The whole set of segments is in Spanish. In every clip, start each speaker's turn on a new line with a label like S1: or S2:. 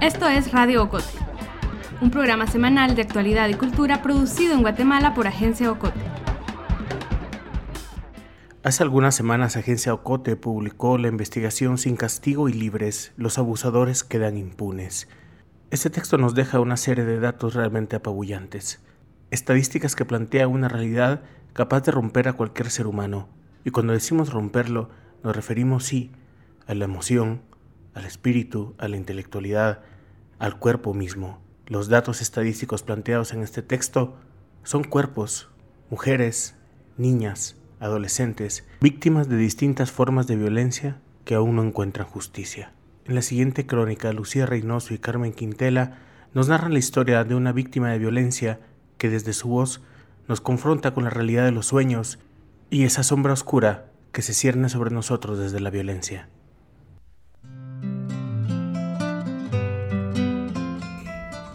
S1: Esto es Radio Ocote, un programa semanal de actualidad y cultura producido en Guatemala por Agencia Ocote.
S2: Hace algunas semanas Agencia Ocote publicó la investigación Sin castigo y libres, los abusadores quedan impunes. Este texto nos deja una serie de datos realmente apabullantes, estadísticas que plantean una realidad capaz de romper a cualquier ser humano, y cuando decimos romperlo, nos referimos sí a la emoción, al espíritu, a la intelectualidad, al cuerpo mismo. Los datos estadísticos planteados en este texto son cuerpos, mujeres, niñas, adolescentes, víctimas de distintas formas de violencia que aún no encuentran justicia. En la siguiente crónica, Lucía Reynoso y Carmen Quintela nos narran la historia de una víctima de violencia que desde su voz nos confronta con la realidad de los sueños y esa sombra oscura que se cierne sobre nosotros desde la violencia.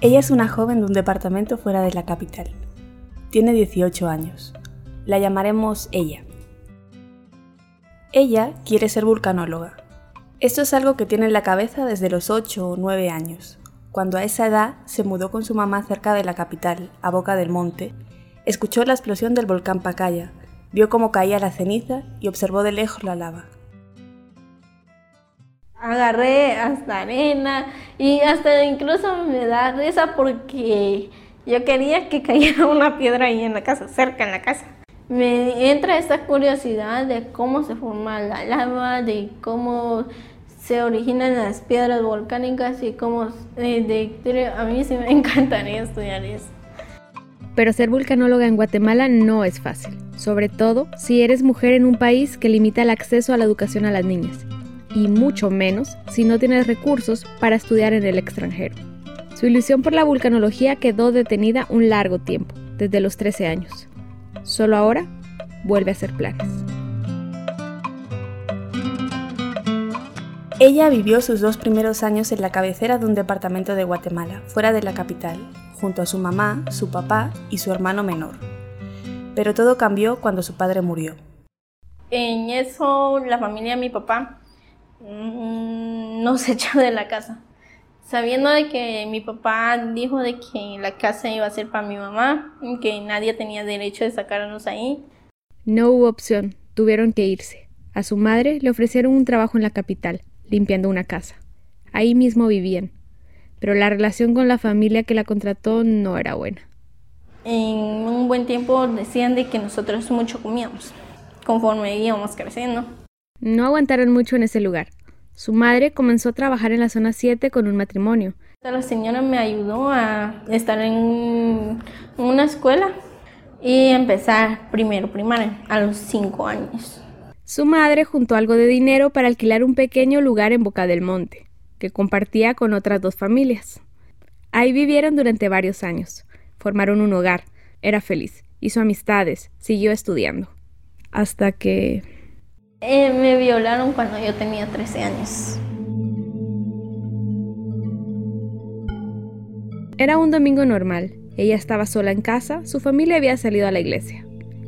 S3: Ella es una joven de un departamento fuera de la capital. Tiene 18 años. La llamaremos ella. Ella quiere ser vulcanóloga. Esto es algo que tiene en la cabeza desde los 8 o 9 años, cuando a esa edad se mudó con su mamá cerca de la capital, a Boca del Monte, escuchó la explosión del volcán Pacaya, vio cómo caía la ceniza y observó de lejos la lava
S4: agarré hasta arena y hasta incluso me da risa porque yo quería que cayera una piedra ahí en la casa, cerca en la casa. Me entra esta curiosidad de cómo se forma la lava, de cómo se originan las piedras volcánicas y cómo eh, de, a mí sí me encantaría estudiar eso.
S1: Pero ser vulcanóloga en Guatemala no es fácil, sobre todo si eres mujer en un país que limita el acceso a la educación a las niñas y mucho menos si no tienes recursos para estudiar en el extranjero. Su ilusión por la vulcanología quedó detenida un largo tiempo, desde los 13 años. Solo ahora vuelve a hacer planes.
S3: Ella vivió sus dos primeros años en la cabecera de un departamento de Guatemala, fuera de la capital, junto a su mamá, su papá y su hermano menor. Pero todo cambió cuando su padre murió.
S4: En eso, la familia de mi papá Mm, nos echó de la casa. Sabiendo de que mi papá dijo de que la casa iba a ser para mi mamá, que nadie tenía derecho de sacarnos ahí.
S1: No hubo opción, tuvieron que irse. A su madre le ofrecieron un trabajo en la capital, limpiando una casa. Ahí mismo vivían, pero la relación con la familia que la contrató no era buena.
S4: En un buen tiempo decían de que nosotros mucho comíamos, conforme íbamos creciendo.
S1: No aguantaron mucho en ese lugar. Su madre comenzó a trabajar en la zona 7 con un matrimonio.
S4: La señora me ayudó a estar en una escuela y empezar primero primaria a los 5 años.
S1: Su madre juntó algo de dinero para alquilar un pequeño lugar en Boca del Monte, que compartía con otras dos familias. Ahí vivieron durante varios años. Formaron un hogar. Era feliz. Hizo amistades. Siguió estudiando. Hasta que
S4: eh, me violaron cuando yo tenía 13 años.
S1: Era un domingo normal. Ella estaba sola en casa, su familia había salido a la iglesia.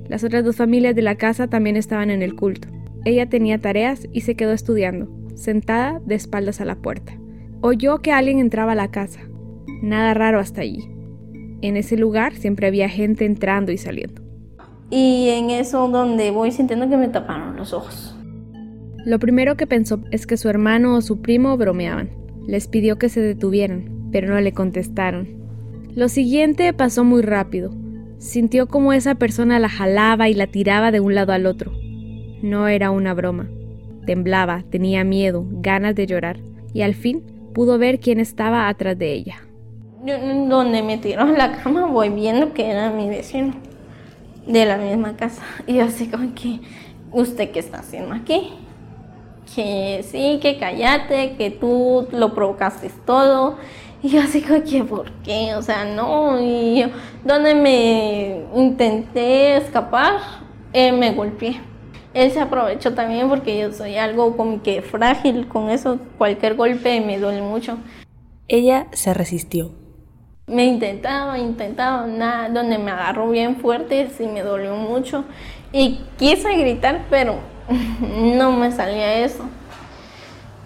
S1: Las otras dos familias de la casa también estaban en el culto. Ella tenía tareas y se quedó estudiando, sentada de espaldas a la puerta. Oyó que alguien entraba a la casa. Nada raro hasta allí. En ese lugar siempre había gente entrando y saliendo.
S4: Y en eso donde voy sintiendo que me taparon los ojos.
S1: Lo primero que pensó es que su hermano o su primo bromeaban. Les pidió que se detuvieran, pero no le contestaron. Lo siguiente pasó muy rápido. Sintió como esa persona la jalaba y la tiraba de un lado al otro. No era una broma. Temblaba, tenía miedo, ganas de llorar, y al fin pudo ver quién estaba atrás de ella.
S4: donde me tiró en la cama voy viendo que era mi vecino de la misma casa. Y yo así como que, ¿usted qué está haciendo aquí? Que sí, que cállate, que tú lo provocaste todo. Y yo así como que, ¿por qué? O sea, no. Y yo, donde me intenté escapar, me golpeé. Él se aprovechó también porque yo soy algo como que frágil con eso. Cualquier golpe me duele mucho.
S3: Ella se resistió
S4: me intentaba, intentaba, nada, donde me agarró bien fuerte, sí me dolió mucho. Y quise gritar, pero no me salía eso.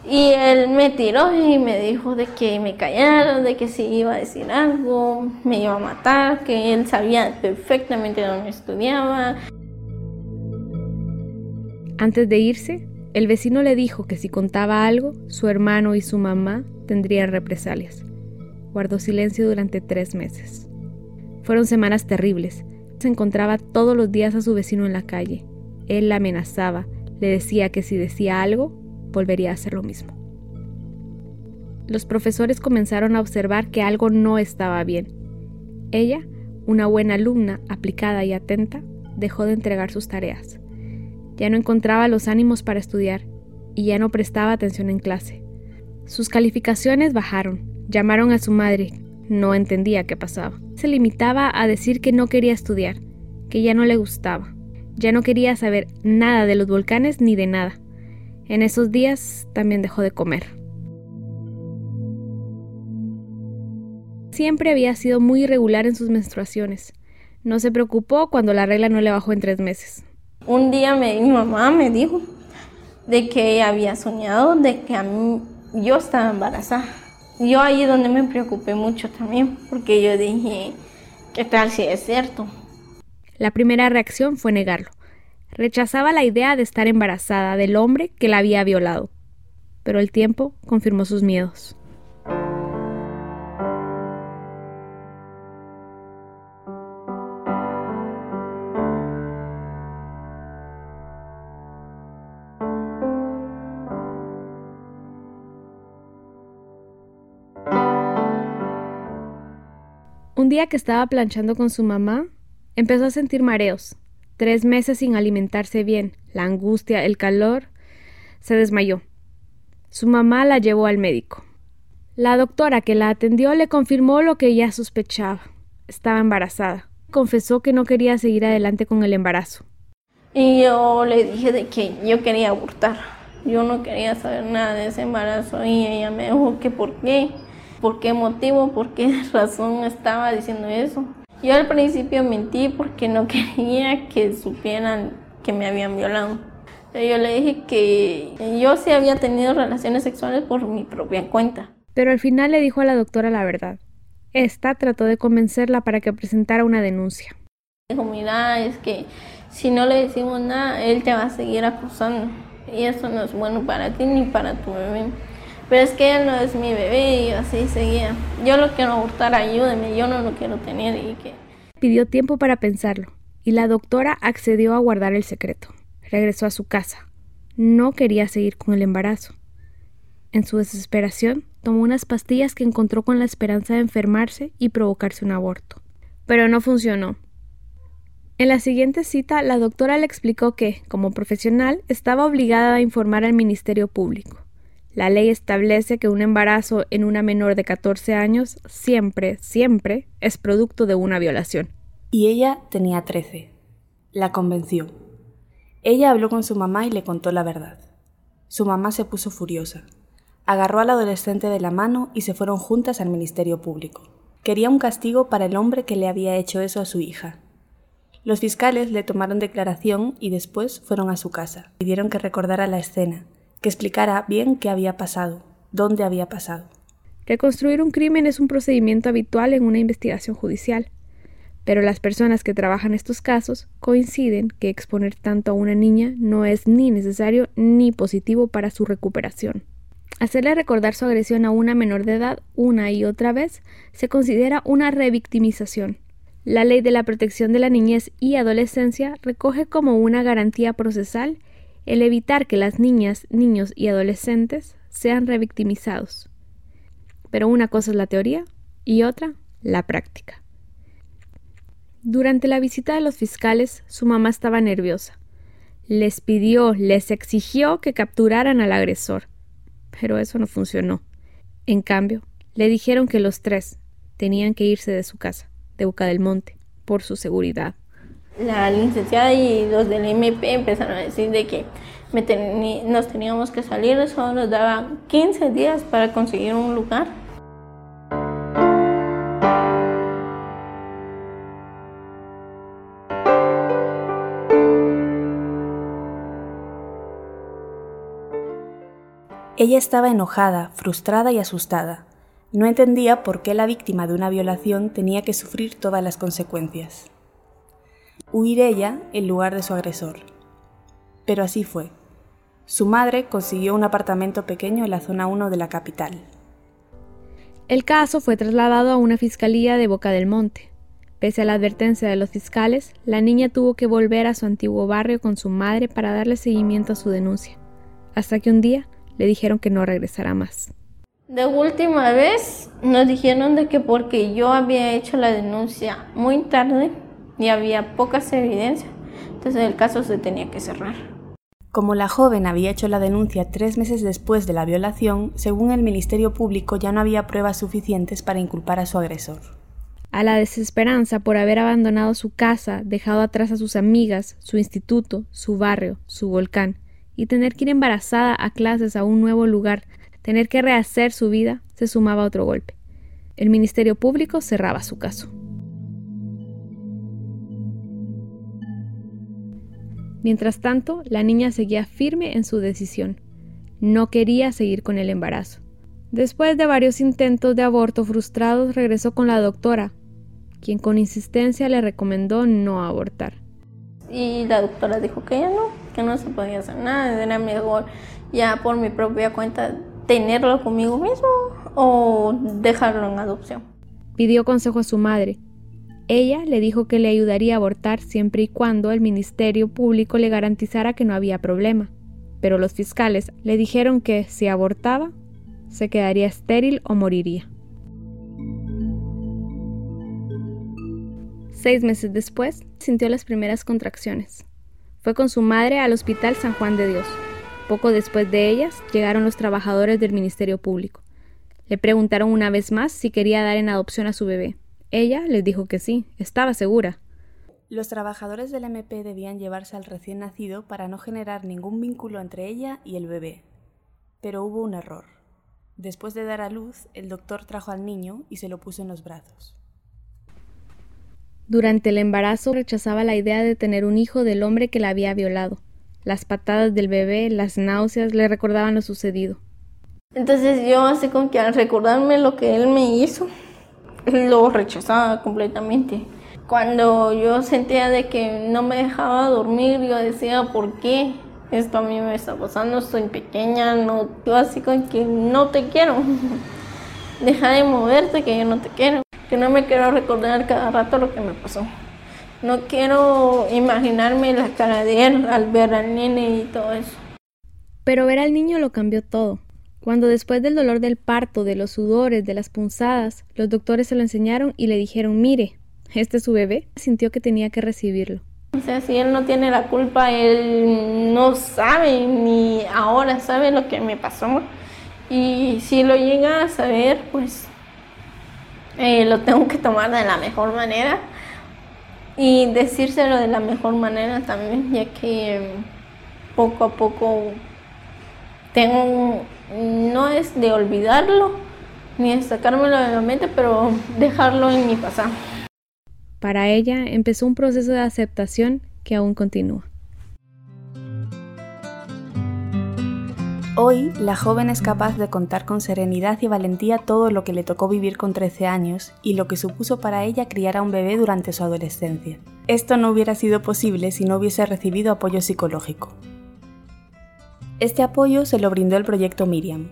S4: Y él me tiró y me dijo de que me callara, de que si iba a decir algo, me iba a matar, que él sabía perfectamente dónde estudiaba.
S1: Antes de irse, el vecino le dijo que si contaba algo, su hermano y su mamá tendrían represalias. Guardó silencio durante tres meses. Fueron semanas terribles. Se encontraba todos los días a su vecino en la calle. Él la amenazaba, le decía que si decía algo, volvería a hacer lo mismo. Los profesores comenzaron a observar que algo no estaba bien. Ella, una buena alumna, aplicada y atenta, dejó de entregar sus tareas. Ya no encontraba los ánimos para estudiar y ya no prestaba atención en clase. Sus calificaciones bajaron. Llamaron a su madre. No entendía qué pasaba. Se limitaba a decir que no quería estudiar, que ya no le gustaba. Ya no quería saber nada de los volcanes ni de nada. En esos días también dejó de comer. Siempre había sido muy irregular en sus menstruaciones. No se preocupó cuando la regla no le bajó en tres meses.
S4: Un día mi mamá me dijo de que había soñado de que yo estaba embarazada. Yo ahí donde me preocupé mucho también, porque yo dije, ¿qué tal si es cierto?
S1: La primera reacción fue negarlo. Rechazaba la idea de estar embarazada del hombre que la había violado. Pero el tiempo confirmó sus miedos. Un día que estaba planchando con su mamá, Empezó a sentir mareos. Tres meses sin alimentarse bien, la angustia, el calor. Se desmayó. Su mamá la llevó al médico. La doctora que la atendió le confirmó lo que ya sospechaba. Estaba embarazada. Confesó que no quería seguir adelante con el embarazo.
S4: Y yo le dije de que yo quería abortar. Yo no quería saber nada de ese embarazo y ella me dijo que por qué, por qué motivo, por qué razón estaba diciendo eso. Yo al principio mentí porque no quería que supieran que me habían violado. Yo le dije que yo sí había tenido relaciones sexuales por mi propia cuenta.
S1: Pero al final le dijo a la doctora la verdad. Esta trató de convencerla para que presentara una denuncia.
S4: Dijo, mira, es que si no le decimos nada, él te va a seguir acusando. Y eso no es bueno para ti ni para tu bebé. Pero es que él no es mi bebé y así seguía. Yo lo quiero abortar, ayúdeme, yo no lo quiero tener y que...
S1: Pidió tiempo para pensarlo y la doctora accedió a guardar el secreto. Regresó a su casa. No quería seguir con el embarazo. En su desesperación, tomó unas pastillas que encontró con la esperanza de enfermarse y provocarse un aborto. Pero no funcionó. En la siguiente cita, la doctora le explicó que, como profesional, estaba obligada a informar al Ministerio Público. La ley establece que un embarazo en una menor de 14 años siempre, siempre es producto de una violación.
S3: Y ella tenía 13. La convenció. Ella habló con su mamá y le contó la verdad. Su mamá se puso furiosa. Agarró al adolescente de la mano y se fueron juntas al Ministerio Público. Quería un castigo para el hombre que le había hecho eso a su hija. Los fiscales le tomaron declaración y después fueron a su casa. Pidieron que recordara la escena que explicara bien qué había pasado, dónde había pasado.
S1: Reconstruir un crimen es un procedimiento habitual en una investigación judicial, pero las personas que trabajan estos casos coinciden que exponer tanto a una niña no es ni necesario ni positivo para su recuperación. Hacerle recordar su agresión a una menor de edad una y otra vez se considera una revictimización. La Ley de la Protección de la Niñez y Adolescencia recoge como una garantía procesal el evitar que las niñas, niños y adolescentes sean revictimizados. Pero una cosa es la teoría y otra la práctica. Durante la visita de los fiscales, su mamá estaba nerviosa. Les pidió, les exigió que capturaran al agresor, pero eso no funcionó. En cambio, le dijeron que los tres tenían que irse de su casa, de Boca del Monte, por su seguridad
S4: la licenciada y los del MP empezaron a decir de que nos teníamos que salir, eso nos daba 15 días para conseguir un lugar.
S3: Ella estaba enojada, frustrada y asustada. No entendía por qué la víctima de una violación tenía que sufrir todas las consecuencias. Huir ella en lugar de su agresor. Pero así fue. Su madre consiguió un apartamento pequeño en la zona 1 de la capital.
S1: El caso fue trasladado a una fiscalía de Boca del Monte. Pese a la advertencia de los fiscales, la niña tuvo que volver a su antiguo barrio con su madre para darle seguimiento a su denuncia, hasta que un día le dijeron que no regresará más.
S4: De última vez nos dijeron de que porque yo había hecho la denuncia muy tarde y había pocas evidencias, entonces el caso se tenía que cerrar.
S3: Como la joven había hecho la denuncia tres meses después de la violación, según el Ministerio Público ya no había pruebas suficientes para inculpar a su agresor.
S1: A la desesperanza por haber abandonado su casa, dejado atrás a sus amigas, su instituto, su barrio, su volcán, y tener que ir embarazada a clases a un nuevo lugar tener que rehacer su vida, se sumaba otro golpe. El Ministerio Público cerraba su caso. Mientras tanto, la niña seguía firme en su decisión. No quería seguir con el embarazo. Después de varios intentos de aborto frustrados, regresó con la doctora, quien con insistencia le recomendó no abortar.
S4: Y la doctora dijo que ya no, que no se podía hacer nada, era mejor ya por mi propia cuenta tenerlo conmigo mismo o dejarlo en adopción.
S1: Pidió consejo a su madre. Ella le dijo que le ayudaría a abortar siempre y cuando el Ministerio Público le garantizara que no había problema. Pero los fiscales le dijeron que si abortaba, se quedaría estéril o moriría. Seis meses después, sintió las primeras contracciones. Fue con su madre al Hospital San Juan de Dios. Poco después de ellas llegaron los trabajadores del Ministerio Público. Le preguntaron una vez más si quería dar en adopción a su bebé. Ella les dijo que sí, estaba segura.
S3: Los trabajadores del MP debían llevarse al recién nacido para no generar ningún vínculo entre ella y el bebé. Pero hubo un error. Después de dar a luz, el doctor trajo al niño y se lo puso en los brazos.
S1: Durante el embarazo rechazaba la idea de tener un hijo del hombre que la había violado. Las patadas del bebé, las náuseas le recordaban lo sucedido.
S4: Entonces yo así como que al recordarme lo que él me hizo, lo rechazaba completamente. Cuando yo sentía de que no me dejaba dormir, yo decía, ¿por qué? Esto a mí me está pasando, soy pequeña, no, yo así como que no te quiero. Deja de moverte que yo no te quiero. Que no me quiero recordar cada rato lo que me pasó. No quiero imaginarme la cara de él al ver al nene y todo eso.
S1: Pero ver al niño lo cambió todo. Cuando después del dolor del parto, de los sudores, de las punzadas, los doctores se lo enseñaron y le dijeron, mire, este es su bebé, sintió que tenía que recibirlo.
S4: O sea, si él no tiene la culpa, él no sabe ni ahora sabe lo que me pasó. Y si lo llega a saber, pues eh, lo tengo que tomar de la mejor manera y decírselo de la mejor manera también, ya que poco a poco tengo, no es de olvidarlo, ni de sacármelo de la mente, pero dejarlo en mi pasado.
S1: Para ella empezó un proceso de aceptación que aún continúa.
S3: Hoy, la joven es capaz de contar con serenidad y valentía todo lo que le tocó vivir con 13 años y lo que supuso para ella criar a un bebé durante su adolescencia. Esto no hubiera sido posible si no hubiese recibido apoyo psicológico. Este apoyo se lo brindó el proyecto Miriam.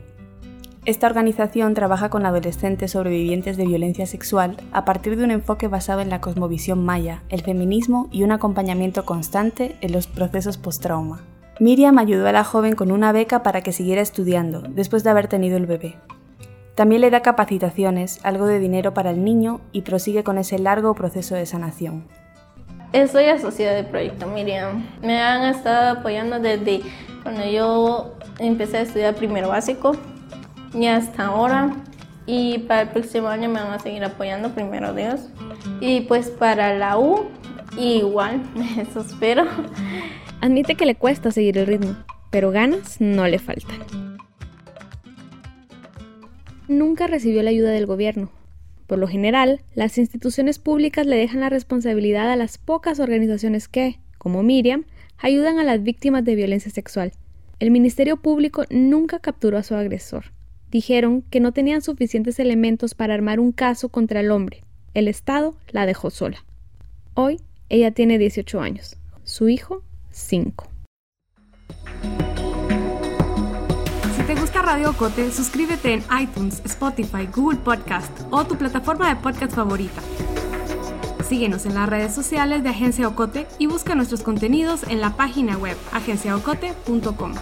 S3: Esta organización trabaja con adolescentes sobrevivientes de violencia sexual a partir de un enfoque basado en la cosmovisión maya, el feminismo y un acompañamiento constante en los procesos post-trauma. Miriam ayudó a la joven con una beca para que siguiera estudiando después de haber tenido el bebé. También le da capacitaciones, algo de dinero para el niño y prosigue con ese largo proceso de sanación.
S4: Estoy asociada al proyecto Miriam. Me han estado apoyando desde cuando yo empecé a estudiar primero básico y hasta ahora. Y para el próximo año me van a seguir apoyando, primero Dios. Y pues para la U, igual, eso espero.
S1: Admite que le cuesta seguir el ritmo, pero ganas no le faltan. Nunca recibió la ayuda del gobierno. Por lo general, las instituciones públicas le dejan la responsabilidad a las pocas organizaciones que, como Miriam, ayudan a las víctimas de violencia sexual. El Ministerio Público nunca capturó a su agresor. Dijeron que no tenían suficientes elementos para armar un caso contra el hombre. El Estado la dejó sola. Hoy ella tiene 18 años, su hijo 5.
S5: Si te gusta Radio Cote, suscríbete en iTunes, Spotify, Google Podcast o tu plataforma de podcast favorita. Síguenos en las redes sociales de Agencia Ocote y busca nuestros contenidos en la página web agenciaocote.com.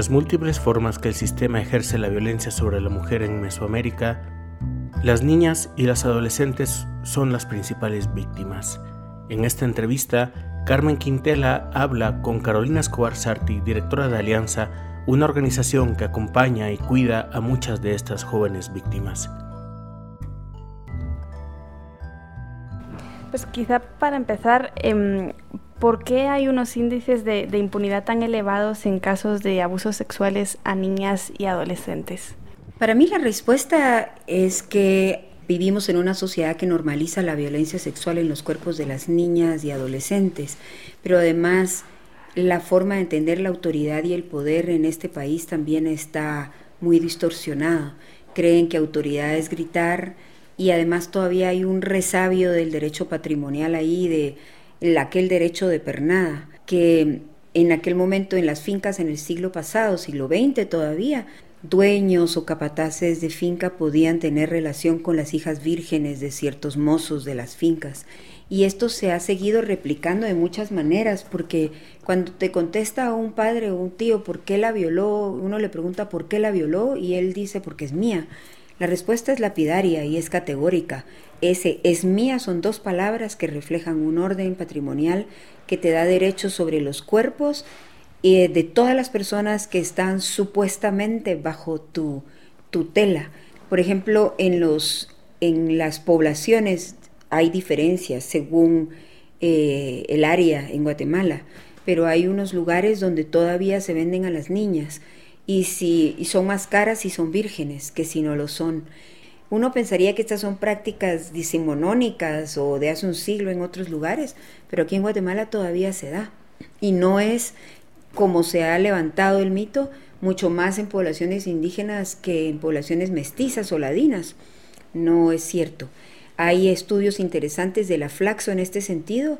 S2: las múltiples formas que el sistema ejerce la violencia sobre la mujer en Mesoamérica, las niñas y las adolescentes son las principales víctimas. En esta entrevista, Carmen Quintela habla con Carolina Escobar Sarti, directora de Alianza, una organización que acompaña y cuida a muchas de estas jóvenes víctimas.
S3: Pues quizá para empezar, em, ¿por qué hay unos índices de, impunidad tan elevados en casos de abusos sexuales a niñas y adolescentes?
S6: Para mí la respuesta es que vivimos en una sociedad que normaliza la violencia sexual en los cuerpos de las niñas y adolescentes, pero además la forma de entender la autoridad y el poder en este país también está muy distorsionada. Creen que autoridad es gritar, y además todavía hay un resabio del derecho patrimonial ahí, de aquel derecho de pernada, que en aquel momento en las fincas en el siglo pasado, siglo XX todavía, dueños o capataces de finca podían tener relación con las hijas vírgenes de ciertos mozos de las fincas. Y esto se ha seguido replicando de muchas maneras, porque cuando te contesta un padre o un tío por qué la violó, uno le pregunta por qué la violó y él dice porque es mía. La respuesta es lapidaria y es categórica. Ese es mía son dos palabras que reflejan un orden patrimonial que te da derechos sobre los cuerpos eh, de todas las personas que están supuestamente bajo tu tutela. Por ejemplo, en, los, en las poblaciones hay diferencias según eh, el área en Guatemala, pero hay unos lugares donde todavía se venden a las niñas y, si, son más caras si son vírgenes que si no lo son. Uno pensaría que estas son prácticas decimonónicas o de hace un siglo en otros lugares, pero aquí en Guatemala todavía se da. Y no es como se ha levantado el mito, mucho más en poblaciones indígenas que en poblaciones mestizas o ladinas. No es cierto. Hay estudios interesantes de la flaxo en este sentido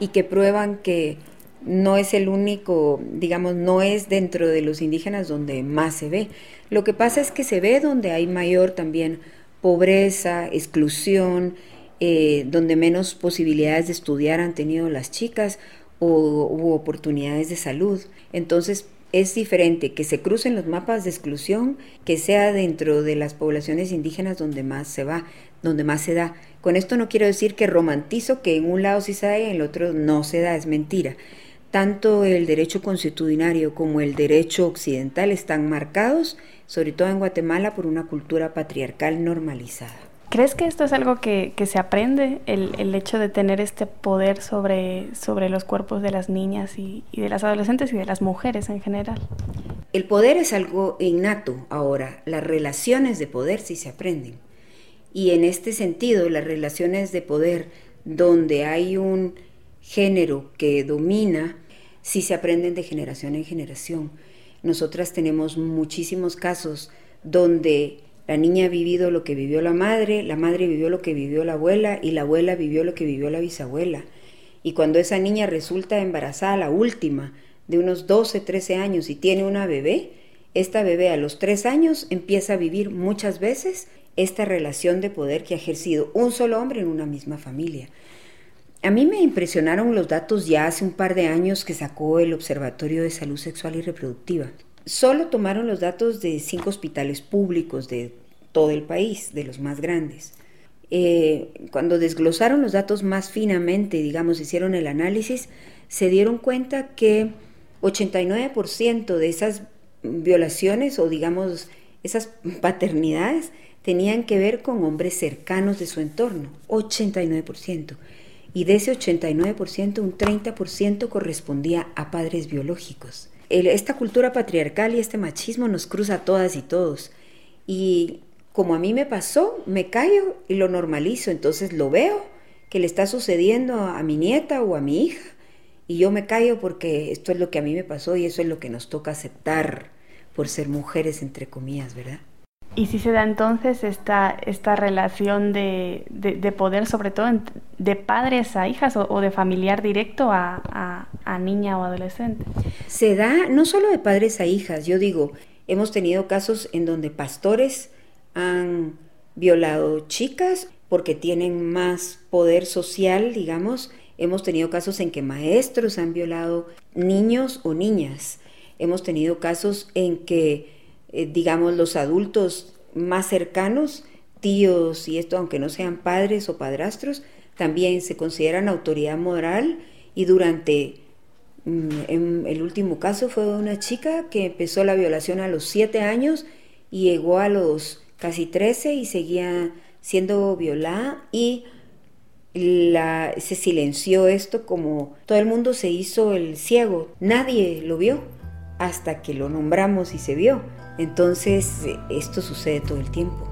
S6: y que prueban que no es el único, digamos, no es dentro de los indígenas donde más se ve. Lo que pasa es que se ve donde hay mayor también pobreza, exclusión, eh, donde menos posibilidades de estudiar han tenido las chicas o oportunidades de salud. Entonces es diferente que se crucen los mapas de exclusión que sea dentro de las poblaciones indígenas donde más se va, donde más se da. Con esto no quiero decir que romantizo que en un lado sí se da y en el otro no se da, es mentira tanto el derecho constitucionario como el derecho occidental están marcados, sobre todo en Guatemala, por una cultura patriarcal normalizada.
S3: ¿Crees que esto es algo que, se aprende, el, hecho de tener este poder sobre, sobre los cuerpos de las niñas y, y de las adolescentes y de las mujeres en general?
S6: El poder es algo innato ahora, las relaciones de poder sí se aprenden. Y en este sentido, las relaciones de poder donde hay un género que domina si se aprenden de generación en generación. Nosotras tenemos muchísimos casos donde la niña ha vivido lo que vivió la madre, la madre vivió lo que vivió la abuela y la abuela vivió lo que vivió la bisabuela. Y cuando esa niña resulta embarazada, la última, de unos 12, 13 años y tiene una bebé, esta bebé a los 3 años empieza a vivir muchas veces esta relación de poder que ha ejercido un solo hombre en una misma familia. A mí me impresionaron los datos ya hace un par de años que sacó el Observatorio de Salud Sexual y Reproductiva. Solo tomaron los datos de cinco hospitales públicos de todo el país, de los más grandes. Eh, cuando desglosaron los datos más finamente, digamos, hicieron el análisis, se dieron cuenta que 89% de esas violaciones o digamos esas paternidades tenían que ver con hombres cercanos de su entorno, 89%. Y de ese 89%, un 30% correspondía a padres biológicos. esta cultura patriarcal y este machismo nos cruza a todas y todos. Y como a mí me pasó, me callo y lo normalizo, entonces lo veo que le está sucediendo a mi nieta o a mi hija y yo me callo porque esto es lo que a mí me pasó y eso es lo que nos toca aceptar por ser mujeres, entre comillas, ¿verdad?
S3: Y si se da entonces esta, esta relación de, de, poder, sobre todo de padres a hijas o, de familiar directo a, a, niña o adolescente.
S6: Se da no solo de padres a hijas, yo digo, hemos tenido casos en donde pastores han violado chicas porque tienen más poder social, digamos. Hemos tenido casos en que maestros han violado niños o niñas. Hemos tenido casos en que eh, digamos, los adultos más cercanos, tíos y esto, aunque no sean padres o padrastros, también se consideran autoridad moral y durante mm, en el último caso fue una chica que empezó la violación a los siete años y llegó a los casi 13 y seguía siendo violada y la, se silenció esto como todo el mundo se hizo el ciego, nadie lo vio hasta que lo nombramos y se vio. Entonces, esto sucede todo el tiempo.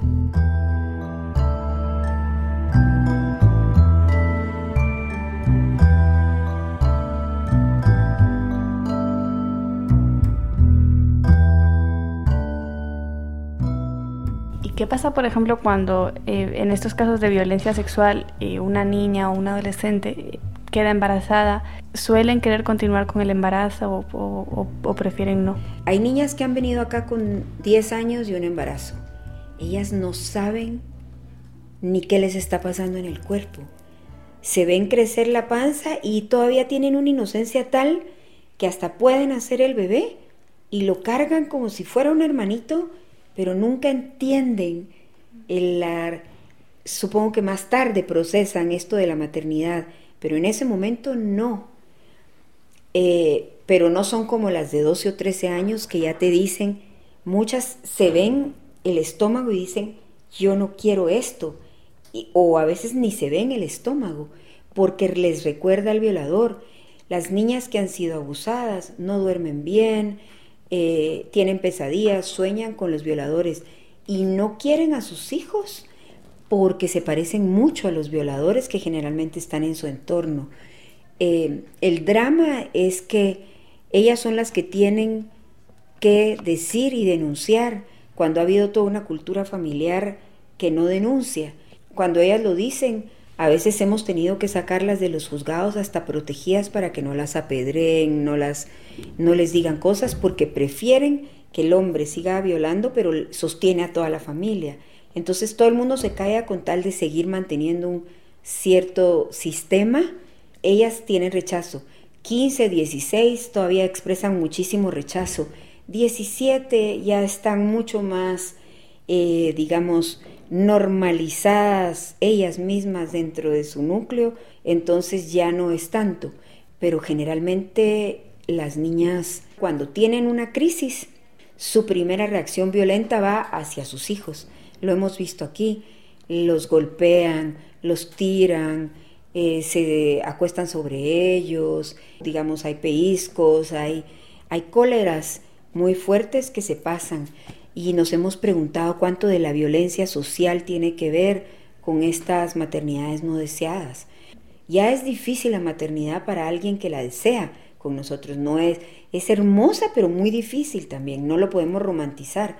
S3: ¿Y qué pasa, por ejemplo, cuando eh, en estos casos de violencia sexual eh, una niña o un adolescente queda embarazada, suelen querer continuar con el embarazo o, prefieren no.
S6: Hay niñas que han venido acá con 10 años y un embarazo. Ellas no saben ni qué les está pasando en el cuerpo. Se ven crecer la panza y todavía tienen una inocencia tal que hasta pueden hacer el bebé y lo cargan como si fuera un hermanito, pero nunca entienden el, supongo que más tarde procesan esto de la maternidad pero en ese momento no. Eh, pero no son como las de 12 o 13 años que ya te dicen, muchas se ven el estómago y dicen, yo no quiero esto. o a veces ni se ven el estómago, porque les recuerda al violador. Las niñas que han sido abusadas no duermen bien, eh, tienen pesadillas, sueñan con los violadores y no quieren a sus hijos porque se parecen mucho a los violadores que generalmente están en su entorno. Eh, el drama es que ellas son las que tienen que decir y denunciar cuando ha habido toda una cultura familiar que no denuncia. Cuando ellas lo dicen, a veces hemos tenido que sacarlas de los juzgados hasta protegidas para que no las apedreen, no, las, no les digan cosas, porque prefieren que el hombre siga violando, pero sostiene a toda la familia. Entonces todo el mundo se calla con tal de seguir manteniendo un cierto sistema. Ellas tienen rechazo. 15, 16 todavía expresan muchísimo rechazo. 17 ya están mucho más, eh, digamos, normalizadas ellas mismas dentro de su núcleo, entonces ya no es tanto. Pero generalmente las niñas cuando tienen una crisis, su primera reacción violenta va hacia sus hijos lo hemos visto aquí, los golpean, los tiran, eh, se acuestan sobre ellos, digamos, hay pellizcos, hay, hay cóleras muy fuertes que se pasan y nos hemos preguntado cuánto de la violencia social tiene que ver con estas maternidades no deseadas. Ya es difícil la maternidad para alguien que la desea, con nosotros no es, es hermosa pero muy difícil también, no lo podemos romantizar.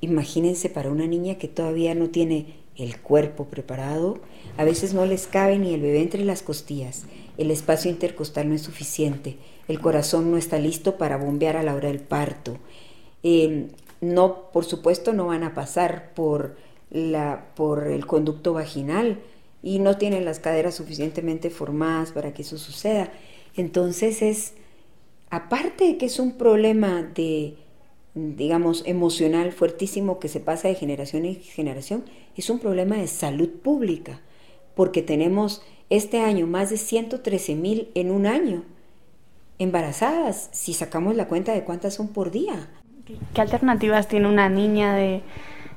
S6: Imagínense para una niña que todavía no tiene el cuerpo preparado, a veces no les cabe ni el bebé entre las costillas, el espacio intercostal no es suficiente, el corazón no está listo para bombear a la hora del parto. Em, no, por supuesto, no van a pasar por, la, por el conducto vaginal y no tienen las caderas suficientemente formadas para que eso suceda. Entonces es, aparte de que es un problema de digamos, emocional fuertísimo que se pasa de generación en generación, es un problema de salud pública, porque tenemos este año más de 113 mil en un año embarazadas, si sacamos la cuenta de cuántas son por día.
S3: ¿Qué alternativas tiene una niña de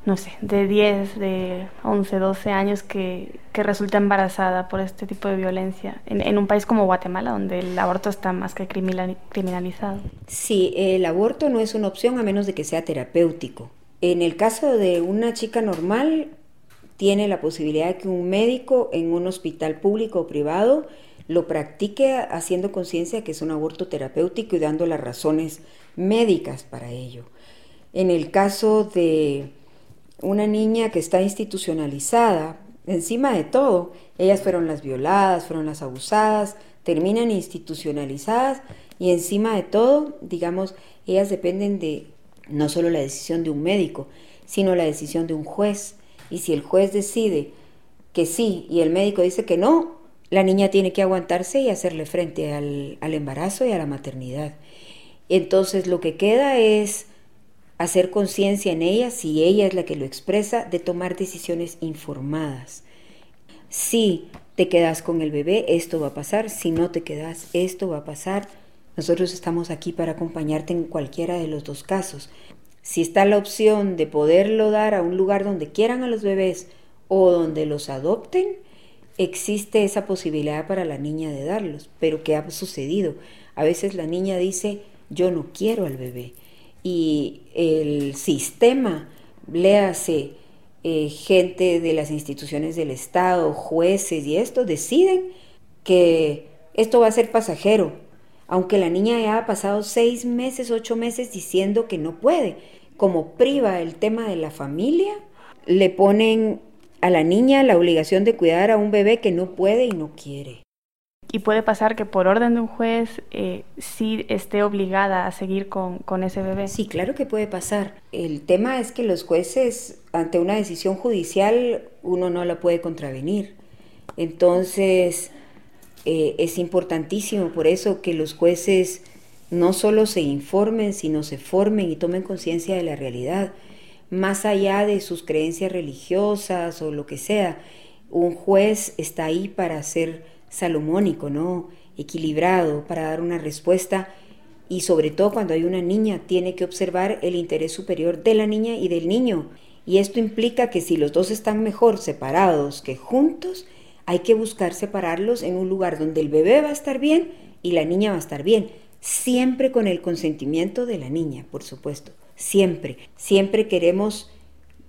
S3: no sé, de 10, de 11, 12 años que, que resulta embarazada por este tipo de violencia en, en, un país como Guatemala, donde el aborto está más que criminalizado.
S6: Sí, el aborto no es una opción a menos de que sea terapéutico. En el caso de una chica normal, tiene la posibilidad de que un médico en un hospital público o privado lo practique haciendo conciencia que es un aborto terapéutico y dando las razones médicas para ello. En el caso de una niña que está institucionalizada, encima de todo, ellas fueron las violadas, fueron las abusadas, terminan institucionalizadas y encima de todo, digamos, ellas dependen de no solo la decisión de un médico, sino la decisión de un juez. Y si el juez decide que sí y el médico dice que no, la niña tiene que aguantarse y hacerle frente al, al embarazo y a la maternidad. Entonces lo que queda es hacer conciencia en ella, si ella es la que lo expresa, de tomar decisiones informadas. Si te quedas con el bebé, esto va a pasar. Si no te quedas, esto va a pasar. Nosotros estamos aquí para acompañarte en cualquiera de los dos casos. Si está la opción de poderlo dar a un lugar donde quieran a los bebés o donde los adopten, existe esa posibilidad para la niña de darlos. Pero ¿qué ha sucedido? A veces la niña dice, yo no quiero al bebé y el sistema, léase eh, gente de las instituciones del Estado, jueces y esto, deciden que esto va a ser pasajero, aunque la niña ya ha pasado seis meses, ocho meses diciendo que no puede. Como priva el tema de la familia, le ponen a la niña la obligación de cuidar a un bebé que no puede y no quiere
S3: y puede pasar que por orden de un juez eh, sí esté obligada a seguir con, con, ese bebé.
S6: Sí, claro que puede pasar. El tema es que los jueces, ante una decisión judicial, uno no la puede contravenir. Entonces, eh, es importantísimo por eso que los jueces no solo se informen, sino se formen y tomen conciencia de la realidad, más allá de sus creencias religiosas o lo que sea. Un juez está ahí para hacer salomónico, ¿no? Equilibrado para dar una respuesta y sobre todo cuando hay una niña tiene que observar el interés superior de la niña y del niño. Y esto implica que si los dos están mejor separados que juntos, hay que buscar separarlos en un lugar donde el bebé va a estar bien y la niña va a estar bien, siempre con el consentimiento de la niña, por supuesto, siempre. Siempre queremos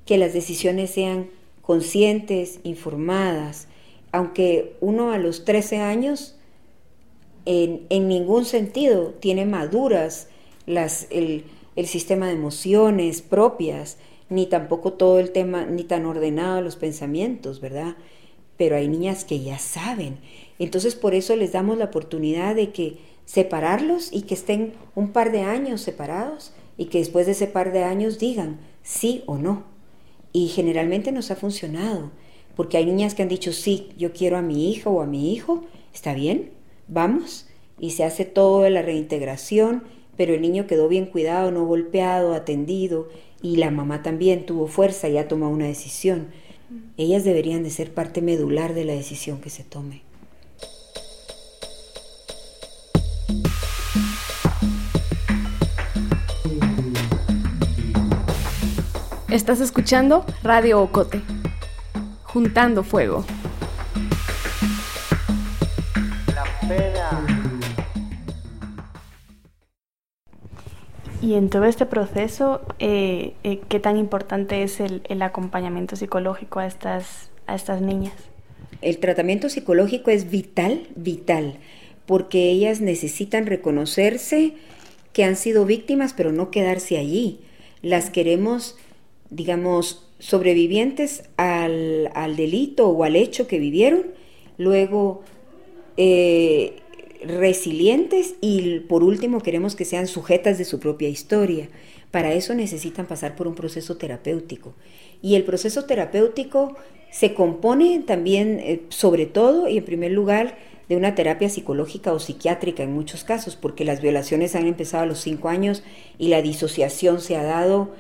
S6: que las decisiones sean conscientes, informadas, aunque uno a los 13 años en, ningún sentido tiene maduras las, el, el, sistema de emociones propias, ni tampoco todo el tema, ni tan ordenado los pensamientos, ¿verdad? Pero hay niñas que ya saben. Entonces por eso les damos la oportunidad de que separarlos y que estén un par de años separados y que después de ese par de años digan sí o no. Y generalmente nos ha funcionado porque hay niñas que han dicho, sí, yo quiero a mi hija o a mi hijo, está bien, vamos, y se hace todo de la reintegración, pero el niño quedó bien cuidado, no golpeado, atendido, y la mamá también tuvo fuerza y ha tomado una decisión. Ellas deberían de ser parte medular de la decisión que se tome.
S5: Estás escuchando Radio Ocote juntando fuego.
S3: Y en todo este proceso, eh, eh, ¿qué tan importante es el, el, acompañamiento psicológico a estas, a estas niñas?
S6: El tratamiento psicológico es vital, vital, porque ellas necesitan reconocerse que han sido víctimas, pero no quedarse allí. Las queremos, digamos, sobrevivientes al, delito o al hecho que vivieron, luego eh, resilientes y por último queremos que sean sujetas de su propia historia. Para eso necesitan pasar por un proceso terapéutico. Y el proceso terapéutico se compone también, eh, sobre todo y en primer lugar, de una terapia psicológica o psiquiátrica en muchos casos, porque las violaciones han empezado a los cinco años y la disociación se ha dado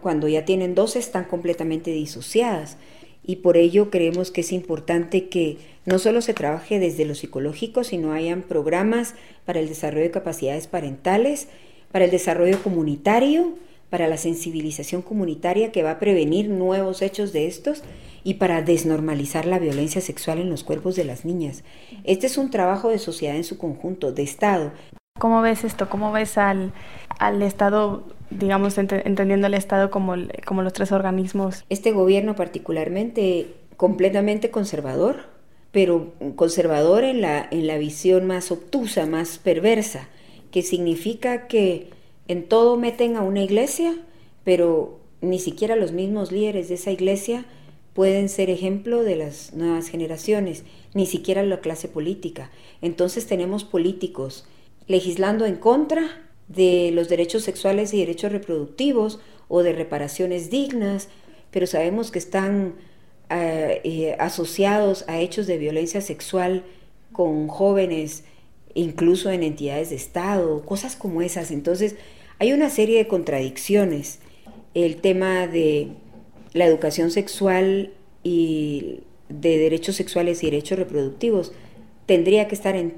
S6: cuando ya tienen dos están completamente disociadas. Y por ello creemos que es importante que no solo se trabaje desde lo psicológico, sino hayan programas para el desarrollo de capacidades parentales, para el desarrollo comunitario, para la sensibilización comunitaria que va a prevenir nuevos hechos de estos y para desnormalizar la violencia sexual en los cuerpos de las niñas. Este es un trabajo de sociedad en su conjunto, de Estado.
S3: ¿Cómo ves esto? ¿Cómo ves al, al Estado, digamos, entendiendo el Estado como, como los tres organismos?
S6: Este gobierno particularmente completamente conservador, pero conservador en la, en la visión más obtusa, más perversa, que significa que en todo meten a una iglesia, pero ni siquiera los mismos líderes de esa iglesia pueden ser ejemplo de las nuevas generaciones, ni siquiera la clase política. Entonces tenemos políticos legislando en contra de los derechos sexuales y derechos reproductivos o de reparaciones dignas, pero sabemos que están eh, eh, asociados a hechos de violencia sexual con jóvenes, incluso en entidades de Estado, cosas como esas. Entonces, hay una serie de contradicciones. El tema de la educación sexual y de derechos sexuales y derechos reproductivos tendría que estar en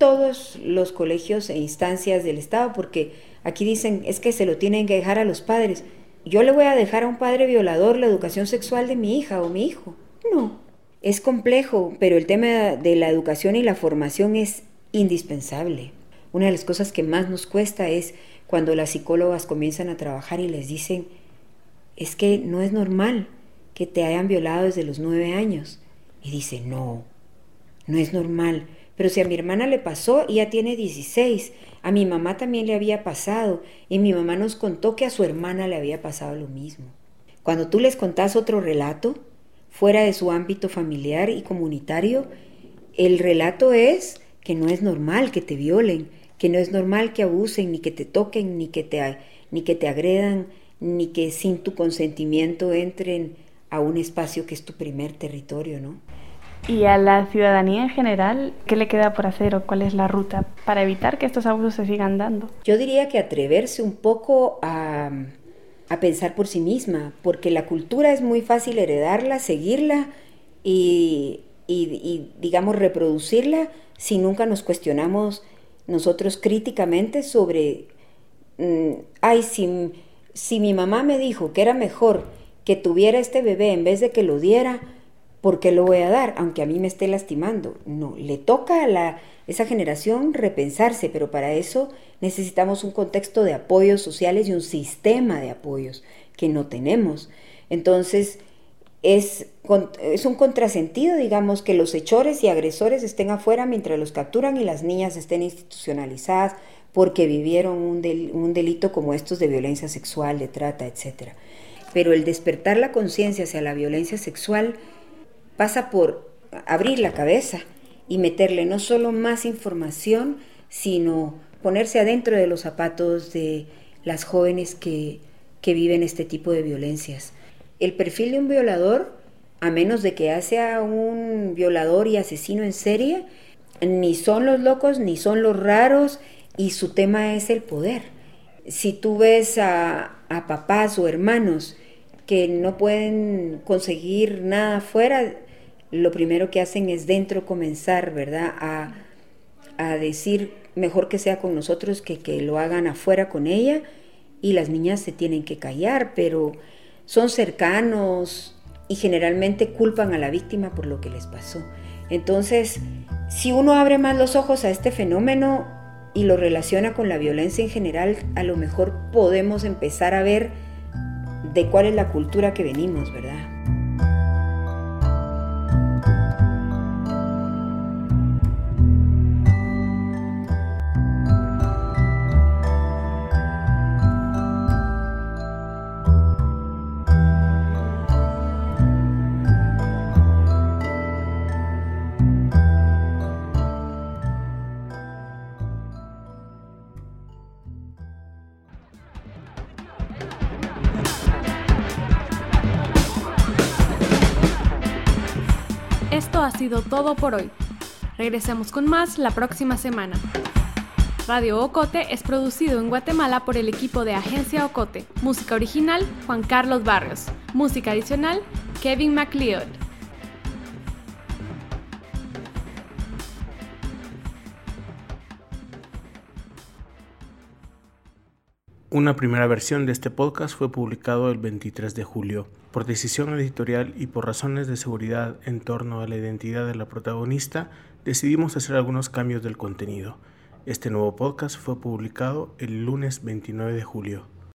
S6: todos los colegios e instancias del Estado, porque aquí dicen es que se lo tienen que dejar a los padres. Yo le voy a dejar a un padre violador la educación sexual de mi hija o mi hijo. No, es complejo, pero el tema de la educación y la formación es indispensable. Una de las cosas que más nos cuesta es cuando las psicólogas comienzan a trabajar y les dicen, es que no es normal que te hayan violado desde los nueve años. Y dice, no, no es normal. Pero si a mi hermana le pasó, ella tiene 16, a mi mamá también le había pasado, y mi mamá nos contó que a su hermana le había pasado lo mismo. Cuando tú les contás otro relato, fuera de su ámbito familiar y comunitario, el relato es que no es normal que te violen, que no es normal que abusen, ni que te toquen, ni que te, ni que te agredan, ni que sin tu consentimiento entren a un espacio que es tu primer territorio, ¿no?
S3: Y a la ciudadanía en general, ¿qué le queda por hacer o cuál es la ruta para evitar que estos abusos se sigan dando?
S6: Yo diría que atreverse un poco a, a pensar por sí misma, porque la cultura es muy fácil heredarla, seguirla y, y, digamos, reproducirla si nunca nos cuestionamos nosotros críticamente sobre, mm, ay, si, si mi mamá me dijo que era mejor que tuviera este bebé en vez de que lo diera, ¿por qué lo voy a dar? Aunque a mí me esté lastimando. No, le toca a la, esa generación repensarse, pero para eso necesitamos un contexto de apoyos sociales y un sistema de apoyos que no tenemos. Entonces, es, es, un contrasentido, digamos, que los hechores y agresores estén afuera mientras los capturan y las niñas estén institucionalizadas porque vivieron un, un delito como estos de violencia sexual, de trata, etc. Pero el despertar la conciencia hacia la violencia sexual pasa por abrir la cabeza y meterle no solo más información, sino ponerse adentro de los zapatos de las jóvenes que, que viven este tipo de violencias el perfil de un violador, a menos de que sea un violador y asesino en serie, ni son los locos ni son los raros y su tema es el poder. Si tú ves a, papás o hermanos que no pueden conseguir nada afuera, lo primero que hacen es dentro comenzar, ¿verdad? A, a decir mejor que sea con nosotros que que lo hagan afuera con ella y las niñas se tienen que callar, pero son cercanos y generalmente culpan a la víctima por lo que les pasó. Entonces, si uno abre más los ojos a este fenómeno y lo relaciona con la violencia en general, a lo mejor podemos empezar a ver de cuál es la cultura que venimos, ¿verdad?
S5: Sido todo por hoy. Regresemos con más la próxima semana. Radio Ocote es producido en Guatemala por el equipo de Agencia Ocote. Música original, Juan Carlos Barrios. Música adicional, Kevin MacLeod.
S2: Una primera versión de este podcast fue publicado el 23 de julio. Por decisión editorial y por razones de seguridad en torno a la identidad de la protagonista, decidimos hacer algunos cambios del contenido. Este nuevo podcast fue publicado el lunes 29 de julio.